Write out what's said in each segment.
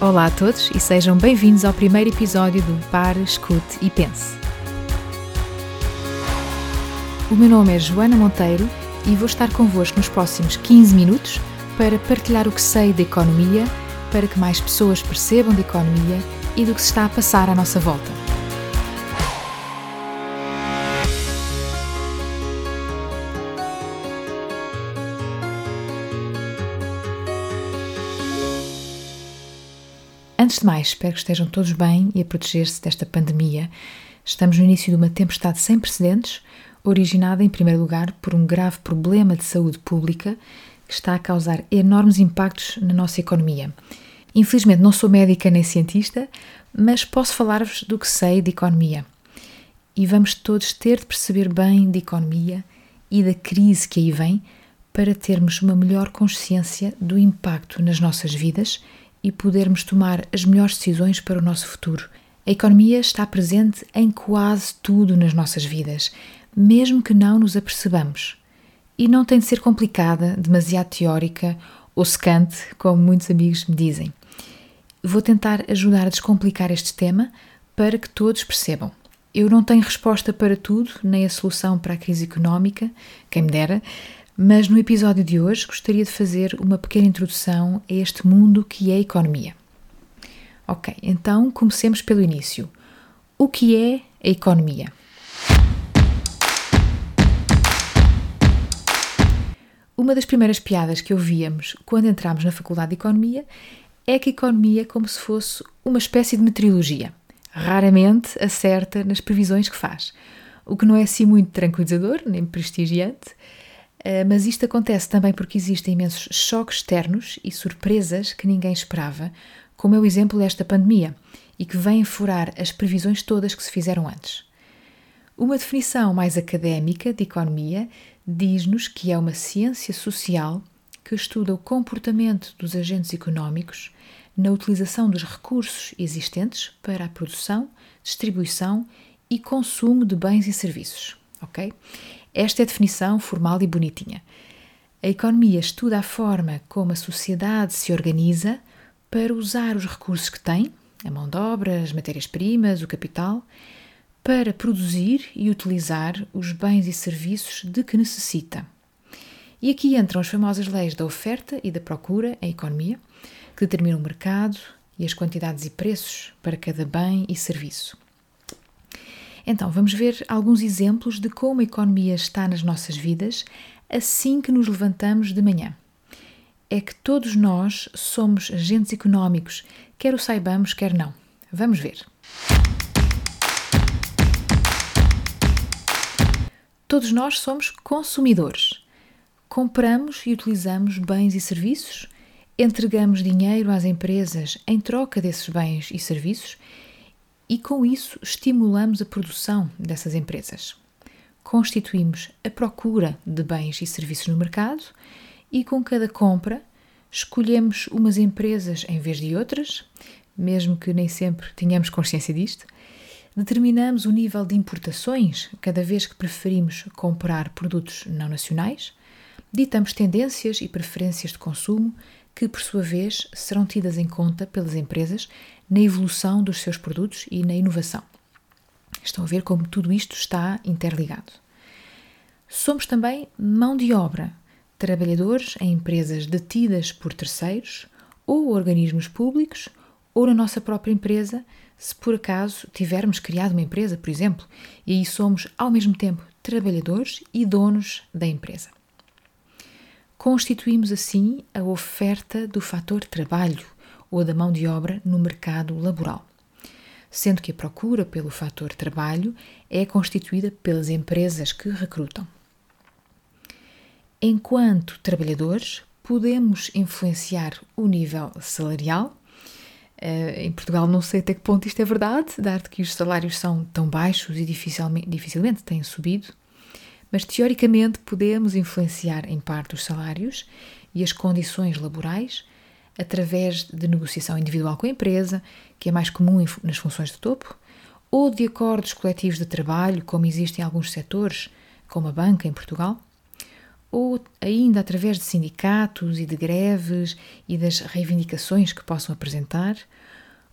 Olá a todos e sejam bem-vindos ao primeiro episódio do Pare, Escute e Pense. O meu nome é Joana Monteiro e vou estar convosco nos próximos 15 minutos para partilhar o que sei de economia, para que mais pessoas percebam de economia e do que se está a passar à nossa volta. Antes de mais, espero que estejam todos bem e a proteger-se desta pandemia. Estamos no início de uma tempestade sem precedentes, originada, em primeiro lugar, por um grave problema de saúde pública que está a causar enormes impactos na nossa economia. Infelizmente, não sou médica nem cientista, mas posso falar-vos do que sei de economia. E vamos todos ter de perceber bem de economia e da crise que aí vem para termos uma melhor consciência do impacto nas nossas vidas e podermos tomar as melhores decisões para o nosso futuro. A economia está presente em quase tudo nas nossas vidas, mesmo que não nos apercebamos. E não tem de ser complicada, demasiado teórica ou secante, como muitos amigos me dizem. Vou tentar ajudar a descomplicar este tema para que todos percebam. Eu não tenho resposta para tudo, nem a solução para a crise económica, quem me dera, mas no episódio de hoje gostaria de fazer uma pequena introdução a este mundo que é a economia. Ok, então comecemos pelo início. O que é a economia? Uma das primeiras piadas que ouvíamos quando entramos na Faculdade de Economia é que a economia é como se fosse uma espécie de meteorologia. Raramente acerta nas previsões que faz, o que não é assim muito tranquilizador nem prestigiante, mas isto acontece também porque existem imensos choques externos e surpresas que ninguém esperava, como é o exemplo desta pandemia, e que vêm furar as previsões todas que se fizeram antes. Uma definição mais académica de economia diz-nos que é uma ciência social que estuda o comportamento dos agentes económicos na utilização dos recursos existentes para a produção, distribuição e consumo de bens e serviços. Ok? Esta é a definição formal e bonitinha. A economia estuda a forma como a sociedade se organiza para usar os recursos que tem, a mão de obra, as matérias-primas, o capital, para produzir e utilizar os bens e serviços de que necessita. E aqui entram as famosas leis da oferta e da procura em economia, que determinam o mercado e as quantidades e preços para cada bem e serviço. Então, vamos ver alguns exemplos de como a economia está nas nossas vidas assim que nos levantamos de manhã. É que todos nós somos agentes económicos, quer o saibamos, quer não. Vamos ver. Todos nós somos consumidores. Compramos e utilizamos bens e serviços, entregamos dinheiro às empresas em troca desses bens e serviços e com isso estimulamos a produção dessas empresas. Constituímos a procura de bens e serviços no mercado e com cada compra escolhemos umas empresas em vez de outras, mesmo que nem sempre tenhamos consciência disto. Determinamos o nível de importações cada vez que preferimos comprar produtos não nacionais. Ditamos tendências e preferências de consumo que, por sua vez, serão tidas em conta pelas empresas na evolução dos seus produtos e na inovação. Estão a ver como tudo isto está interligado. Somos também mão de obra, trabalhadores em empresas detidas por terceiros ou organismos públicos ou na nossa própria empresa, se por acaso tivermos criado uma empresa, por exemplo, e aí somos ao mesmo tempo trabalhadores e donos da empresa. Constituímos assim a oferta do fator trabalho ou da mão de obra no mercado laboral, sendo que a procura pelo fator trabalho é constituída pelas empresas que recrutam. Enquanto trabalhadores, podemos influenciar o nível salarial. Uh, em Portugal não sei até que ponto isto é verdade, dado que os salários são tão baixos e dificilmente, dificilmente têm subido, mas teoricamente podemos influenciar em parte os salários e as condições laborais através de negociação individual com a empresa, que é mais comum nas funções de topo, ou de acordos coletivos de trabalho, como existem em alguns setores, como a banca em Portugal, ou ainda através de sindicatos e de greves e das reivindicações que possam apresentar,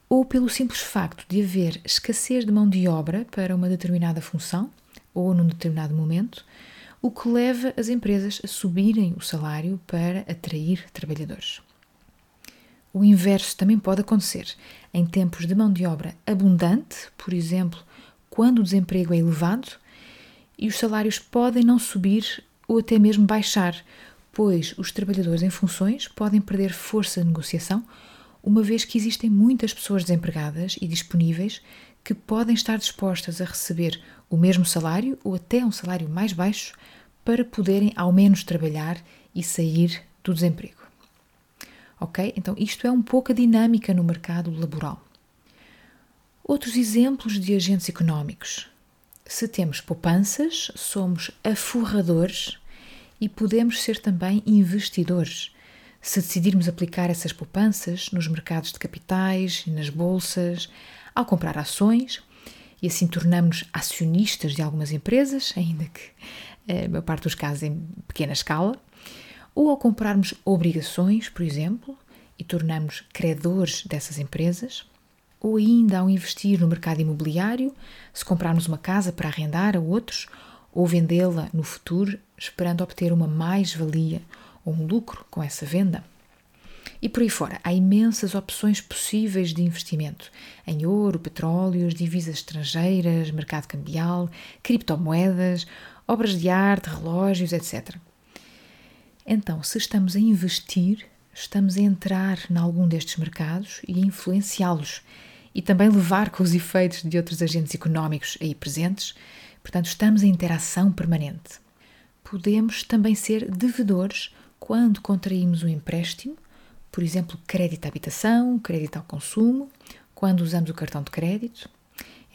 ou pelo simples facto de haver escassez de mão de obra para uma determinada função ou num determinado momento, o que leva as empresas a subirem o salário para atrair trabalhadores. O inverso também pode acontecer em tempos de mão de obra abundante, por exemplo, quando o desemprego é elevado e os salários podem não subir ou até mesmo baixar, pois os trabalhadores em funções podem perder força de negociação, uma vez que existem muitas pessoas desempregadas e disponíveis que podem estar dispostas a receber o mesmo salário ou até um salário mais baixo para poderem ao menos trabalhar e sair do desemprego. Ok? Então, isto é um pouco a dinâmica no mercado laboral. Outros exemplos de agentes económicos. Se temos poupanças, somos aforradores e podemos ser também investidores. Se decidirmos aplicar essas poupanças nos mercados de capitais e nas bolsas, ao comprar ações, e assim tornamos acionistas de algumas empresas, ainda que eh, a maior parte dos casos em pequena escala, ou ao comprarmos obrigações, por exemplo, e tornamos credores dessas empresas, ou ainda ao investir no mercado imobiliário, se comprarmos uma casa para arrendar a outros, ou vendê-la no futuro, esperando obter uma mais-valia ou um lucro com essa venda. E por aí fora, há imensas opções possíveis de investimento em ouro, petróleos, divisas estrangeiras, mercado cambial, criptomoedas, obras de arte, relógios, etc. Então, se estamos a investir, estamos a entrar em algum destes mercados e a influenciá-los e também levar com os efeitos de outros agentes económicos aí presentes. Portanto, estamos em interação permanente. Podemos também ser devedores quando contraímos um empréstimo, por exemplo, crédito à habitação, crédito ao consumo, quando usamos o cartão de crédito,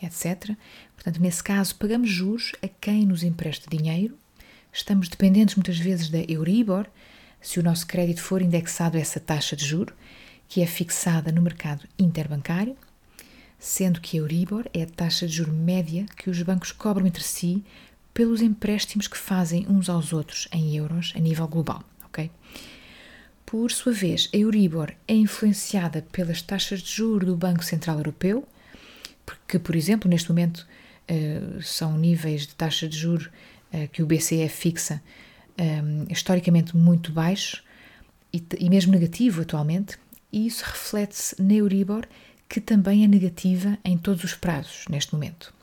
etc. Portanto, nesse caso, pagamos juros a quem nos empresta dinheiro, estamos dependentes muitas vezes da Euribor, se o nosso crédito for indexado a essa taxa de juro, que é fixada no mercado interbancário sendo que a Euribor é a taxa de juro média que os bancos cobram entre si pelos empréstimos que fazem uns aos outros em euros a nível global, ok? Por sua vez, a Euribor é influenciada pelas taxas de juro do Banco Central Europeu, que, por exemplo, neste momento uh, são níveis de taxa de juro que o BCE fixa um, historicamente muito baixos e, e mesmo negativo atualmente, e isso reflete-se na Euribor que também é negativa em todos os prazos neste momento.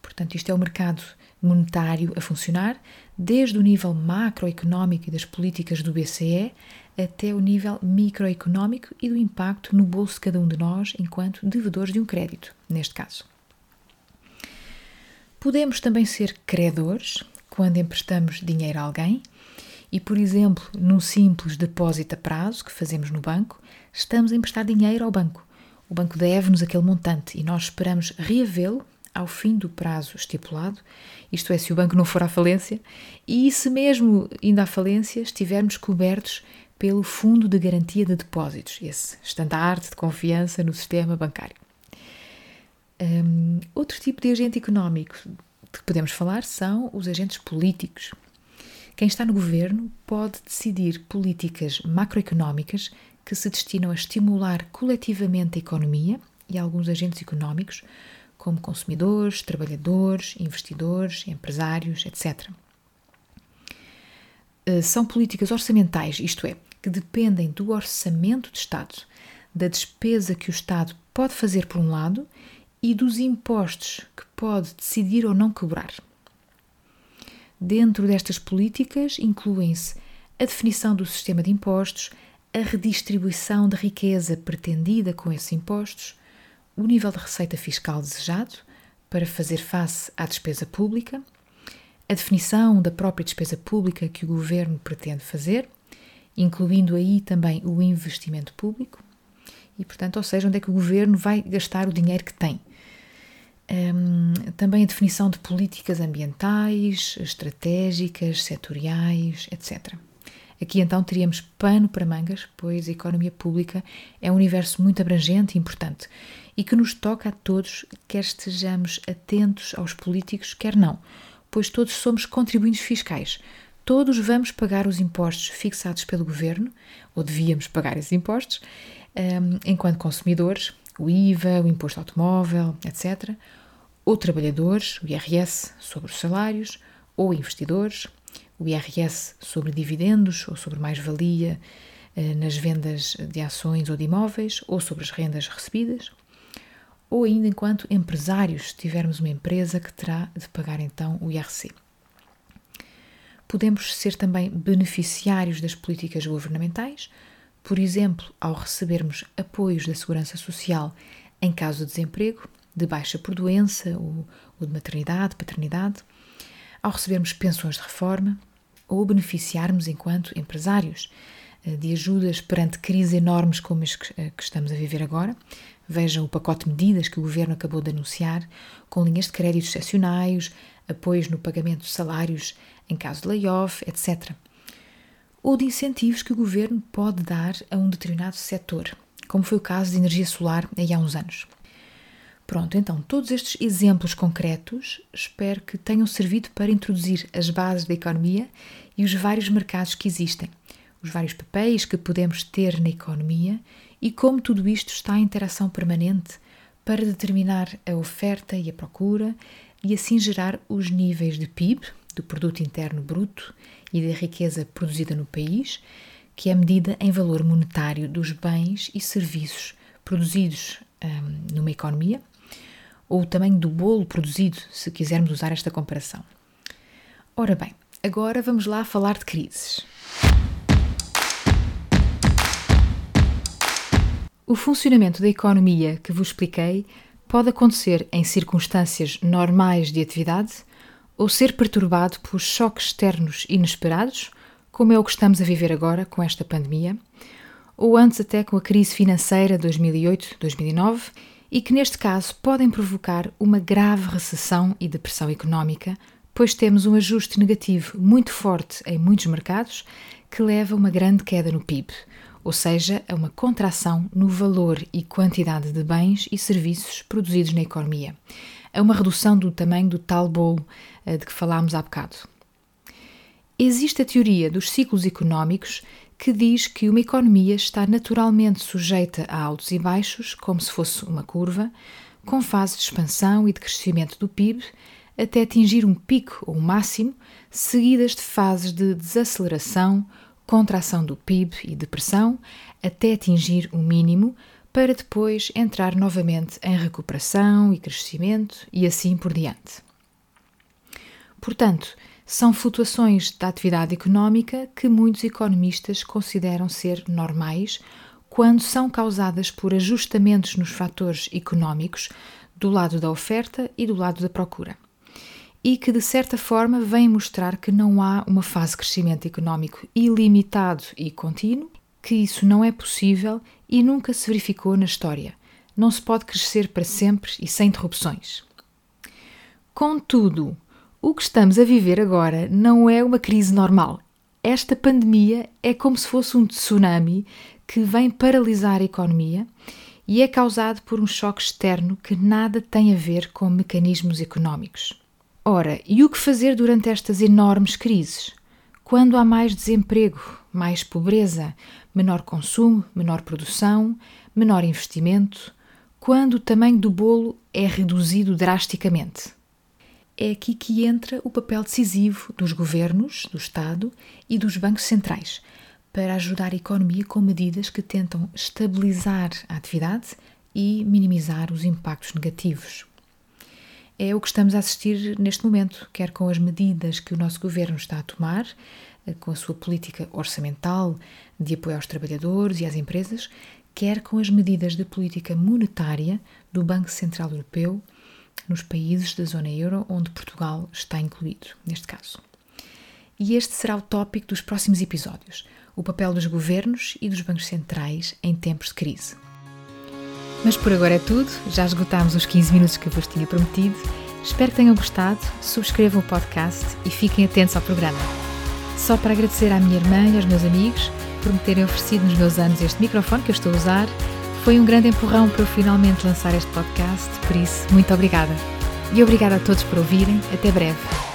Portanto, isto é o mercado monetário a funcionar, desde o nível macroeconómico e das políticas do BCE até o nível microeconómico e do impacto no bolso de cada um de nós enquanto devedores de um crédito, neste caso. Podemos também ser credores quando emprestamos dinheiro a alguém e, por exemplo, num simples depósito a prazo que fazemos no banco, estamos a emprestar dinheiro ao banco o banco deve-nos aquele montante e nós esperamos reavê-lo ao fim do prazo estipulado, isto é, se o banco não for à falência, e se mesmo indo à falência estivermos cobertos pelo Fundo de Garantia de Depósitos, esse estandarte de confiança no sistema bancário. Um, outro tipo de agente económico de que podemos falar são os agentes políticos. Quem está no governo pode decidir políticas macroeconómicas que se destinam a estimular coletivamente a economia e alguns agentes económicos, como consumidores, trabalhadores, investidores, empresários, etc. Eh, são políticas orçamentais, isto é, que dependem do orçamento de Estado, da despesa que o Estado pode fazer por um lado e dos impostos que pode decidir ou não cobrar. Dentro destas políticas incluem-se a definição do sistema de impostos, a redistribuição de riqueza pretendida com esses impostos, o nível de receita fiscal desejado para fazer face à despesa pública, a definição da própria despesa pública que o governo pretende fazer, incluindo aí também o investimento público, e, portanto, ou seja, onde é que o governo vai gastar o dinheiro que tem. Um, também a definição de políticas ambientais, estratégicas, setoriais, etc. Aqui então teríamos pano para mangas, pois a economia pública é um universo muito abrangente e importante e que nos toca a todos, quer estejamos atentos aos políticos, quer não, pois todos somos contribuintes fiscais. todos vamos pagar os impostos fixados pelo governo, ou devíamos pagar esses impostos, um, enquanto consumidores, o IVA, o imposto automóvel, etc., ou trabalhadores, o IRS sobre os salários, ou investidores, o IRS sobre dividendos ou sobre mais-valia eh, nas vendas de ações ou de imóveis, ou sobre as rendas recebidas, ou ainda enquanto empresários, se tivermos uma empresa que terá de pagar então o IRC. Podemos ser também beneficiários das políticas governamentais, por exemplo, ao recebermos apoios da Segurança Social em caso de desemprego, de baixa por doença ou, ou de maternidade, paternidade, ao recebermos pensões de reforma ou beneficiarmos enquanto empresários eh, de ajudas perante crises enormes como as que estamos a viver agora. Vejam o pacote de medidas que o governo acabou de anunciar, com linhas de crédito excepcionais, apoios no pagamento de salários em caso de layoff, etc. Ou de incentivos que o governo pode dar a um determinado setor, como foi o caso de energia solar há uns anos. Pronto, então, todos estes exemplos concretos espero que tenham servido para introduzir as bases da economia e os vários mercados que existem, os vários papéis que podemos ter na economia e como tudo isto está em interação permanente para determinar a oferta e a procura e assim gerar os níveis de PIB, do Produto Interno Bruto e da riqueza produzida no país, que é medida em valor monetário dos bens e serviços produzidos hum, numa economia, ou o tamanho do bolo produzido, se quisermos usar esta comparação. Ora bem, agora vamos lá falar de crises. O funcionamento da economia que vos expliquei pode acontecer em circunstâncias normais de atividade ou ser perturbado por choques externos inesperados, como é o que estamos a viver agora com esta pandemia, ou antes até com a crise financeira 2008-2009, e que neste caso podem provocar uma grave recessão e depressão económica, pois temos um ajuste negativo muito forte em muitos mercados que leva a uma grande queda no PIB, ou seja, a uma contração no valor e quantidade de bens e serviços produzidos na economia, a uma redução do tamanho do tal bolo eh, de que falámos há bocado. Existe a teoria dos ciclos económicos que diz que uma economia está naturalmente sujeita a altos e baixos, como se fosse uma curva, com fases de expansão e de crescimento do PIB, até atingir um pico ou um máximo, seguidas de fases de desaceleração, contração do PIB e depressão, até atingir um mínimo, para depois entrar novamente em recuperação e crescimento e assim por diante. Portanto, são flutuações da atividade económica que muitos economistas consideram ser normais quando são causadas por ajustamentos nos fatores económicos do lado da oferta e do lado da procura. E que, de certa forma, vêm mostrar que não há uma fase de crescimento económico ilimitado e contínuo, que isso não é possível e nunca se verificou na história. Não se pode crescer para sempre e sem interrupções. Contudo, o que estamos a viver agora não é uma crise normal. Esta pandemia é como se fosse um tsunami que vem paralisar a economia e é causado por um choque externo que nada tem a ver com mecanismos económicos. Ora, e o que fazer durante estas enormes crises? Quando há mais desemprego, mais pobreza, menor consumo, menor produção, menor investimento, quando o tamanho do bolo é reduzido drasticamente é aqui que entra o papel decisivo dos governos, do Estado e dos bancos centrais para ajudar a economia com medidas que tentam estabilizar a atividade e minimizar os impactos negativos. É o que estamos a assistir neste momento, quer com as medidas que o nosso governo está a tomar, eh, com a sua política orçamental de apoio aos trabalhadores e às empresas, quer com as medidas de política monetária do Banco Central Europeu nos países da zona euro, onde Portugal está incluído, neste caso. E este será o tópico dos próximos episódios: o papel dos governos e dos bancos centrais em tempos de crise. Mas por agora é tudo, já esgotámos os 15 minutos que vos tinha prometido. Espero que tenham gostado, subscrevam o podcast e fiquem atentos ao programa. Só para agradecer à minha irmã e aos meus amigos por me terem oferecido nos meus anos este microfone que eu estou a usar foi um grande empurrão para eu finalmente lançar este podcast, por isso, muito obrigada. E obrigada a todos por ouvirem. Até breve.